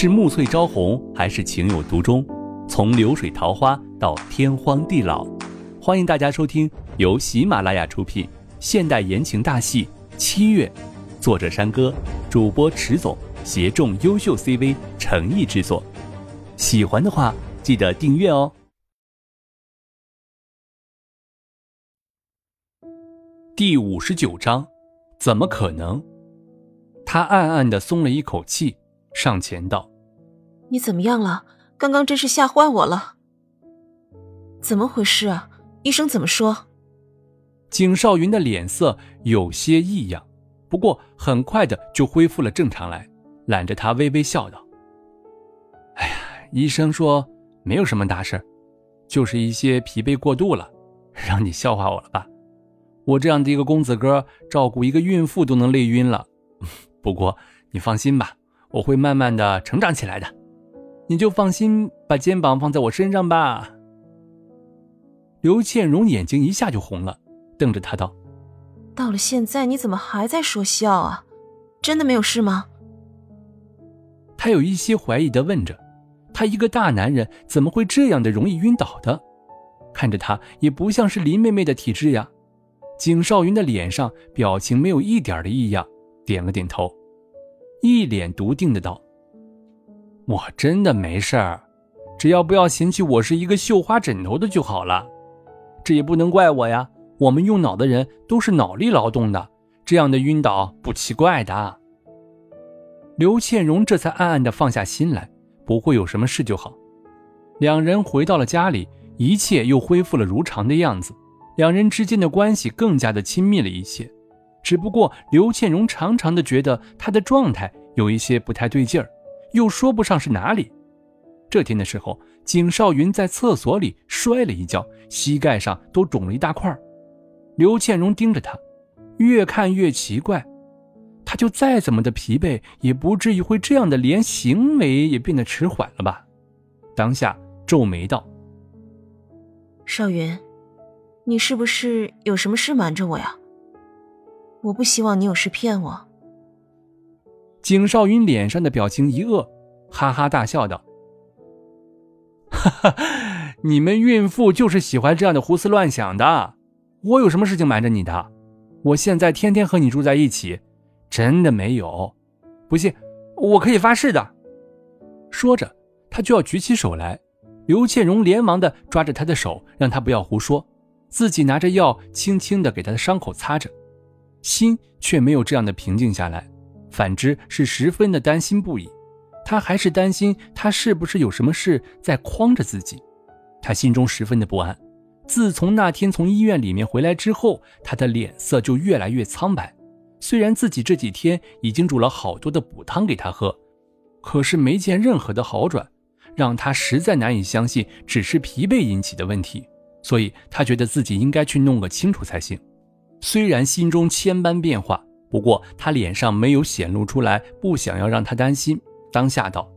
是暮翠朝红，还是情有独钟？从流水桃花到天荒地老，欢迎大家收听由喜马拉雅出品现代言情大戏《七月》，作者山歌，主播迟总，协众优秀 CV 诚意制作。喜欢的话，记得订阅哦。第五十九章，怎么可能？他暗暗的松了一口气。上前道：“你怎么样了？刚刚真是吓坏我了。怎么回事啊？医生怎么说？”景少云的脸色有些异样，不过很快的就恢复了正常来，揽着他微微笑道：“哎呀，医生说没有什么大事，就是一些疲惫过度了，让你笑话我了吧？我这样的一个公子哥，照顾一个孕妇都能累晕了。不过你放心吧。”我会慢慢的成长起来的，你就放心把肩膀放在我身上吧。刘倩蓉眼睛一下就红了，瞪着他道：“到了现在你怎么还在说笑啊？真的没有事吗？”他有一些怀疑的问着：“他一个大男人怎么会这样的容易晕倒的？看着他也不像是林妹妹的体质呀。”景少云的脸上表情没有一点的异样，点了点头。一脸笃定的道：“我真的没事儿，只要不要嫌弃我是一个绣花枕头的就好了。这也不能怪我呀，我们用脑的人都是脑力劳动的，这样的晕倒不奇怪的。”刘倩蓉这才暗暗的放下心来，不会有什么事就好。两人回到了家里，一切又恢复了如常的样子，两人之间的关系更加的亲密了一些。只不过刘倩蓉常常的觉得他的状态有一些不太对劲儿，又说不上是哪里。这天的时候，景少云在厕所里摔了一跤，膝盖上都肿了一大块。刘倩蓉盯着他，越看越奇怪。他就再怎么的疲惫，也不至于会这样的，连行为也变得迟缓了吧？当下皱眉道：“少云，你是不是有什么事瞒着我呀？”我不希望你有事骗我。景少云脸上的表情一恶，哈哈大笑道：“哈哈，你们孕妇就是喜欢这样的胡思乱想的。我有什么事情瞒着你的？我现在天天和你住在一起，真的没有。不信，我可以发誓的。”说着，他就要举起手来。刘倩蓉连忙的抓着他的手，让他不要胡说，自己拿着药，轻轻的给他的伤口擦着。心却没有这样的平静下来，反之是十分的担心不已。他还是担心他是不是有什么事在诓着自己，他心中十分的不安。自从那天从医院里面回来之后，他的脸色就越来越苍白。虽然自己这几天已经煮了好多的补汤给他喝，可是没见任何的好转，让他实在难以相信只是疲惫引起的问题。所以他觉得自己应该去弄个清楚才行。虽然心中千般变化，不过他脸上没有显露出来，不想要让他担心。当下道：“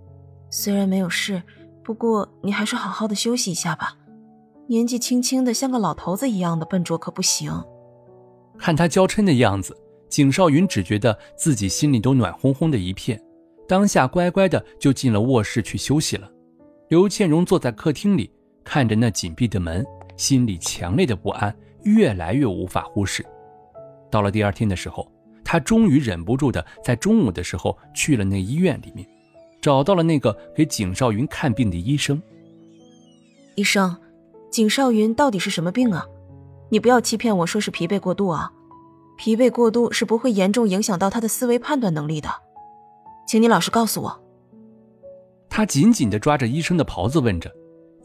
虽然没有事，不过你还是好好的休息一下吧。年纪轻轻的，像个老头子一样的笨拙可不行。”看他娇嗔的样子，景少云只觉得自己心里都暖烘烘的一片。当下乖乖的就进了卧室去休息了。刘倩蓉坐在客厅里，看着那紧闭的门，心里强烈的不安越来越无法忽视。到了第二天的时候，他终于忍不住的在中午的时候去了那医院里面，找到了那个给景少云看病的医生。医生，景少云到底是什么病啊？你不要欺骗我说是疲惫过度啊！疲惫过度是不会严重影响到他的思维判断能力的，请你老实告诉我。他紧紧的抓着医生的袍子问着，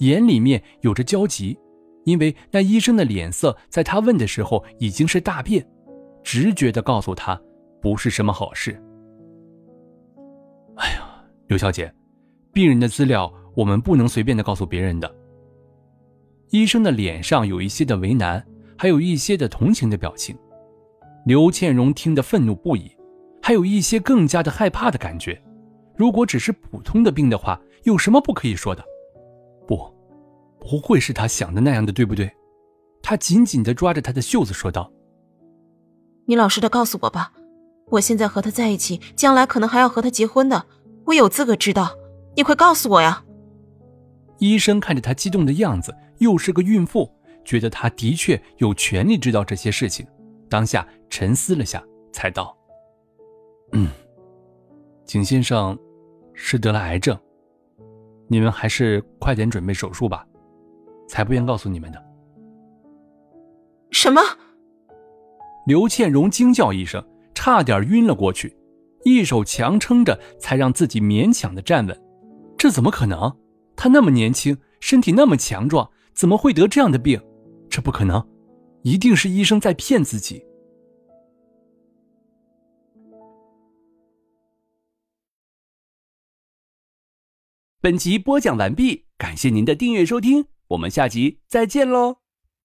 眼里面有着焦急，因为那医生的脸色在他问的时候已经是大变。直觉的告诉他，不是什么好事。哎呀，刘小姐，病人的资料我们不能随便的告诉别人的。医生的脸上有一些的为难，还有一些的同情的表情。刘倩蓉听得愤怒不已，还有一些更加的害怕的感觉。如果只是普通的病的话，有什么不可以说的？不，不会是他想的那样的，对不对？他紧紧的抓着他的袖子说道。你老实的告诉我吧，我现在和他在一起，将来可能还要和他结婚的，我有资格知道你快告诉我呀！医生看着她激动的样子，又是个孕妇，觉得她的确有权利知道这些事情。当下沉思了下，才道：“嗯，景先生是得了癌症，你们还是快点准备手术吧，才不愿告诉你们的。”什么？刘倩荣惊叫一声，差点晕了过去，一手强撑着，才让自己勉强的站稳。这怎么可能？他那么年轻，身体那么强壮，怎么会得这样的病？这不可能，一定是医生在骗自己。本集播讲完毕，感谢您的订阅收听，我们下集再见喽。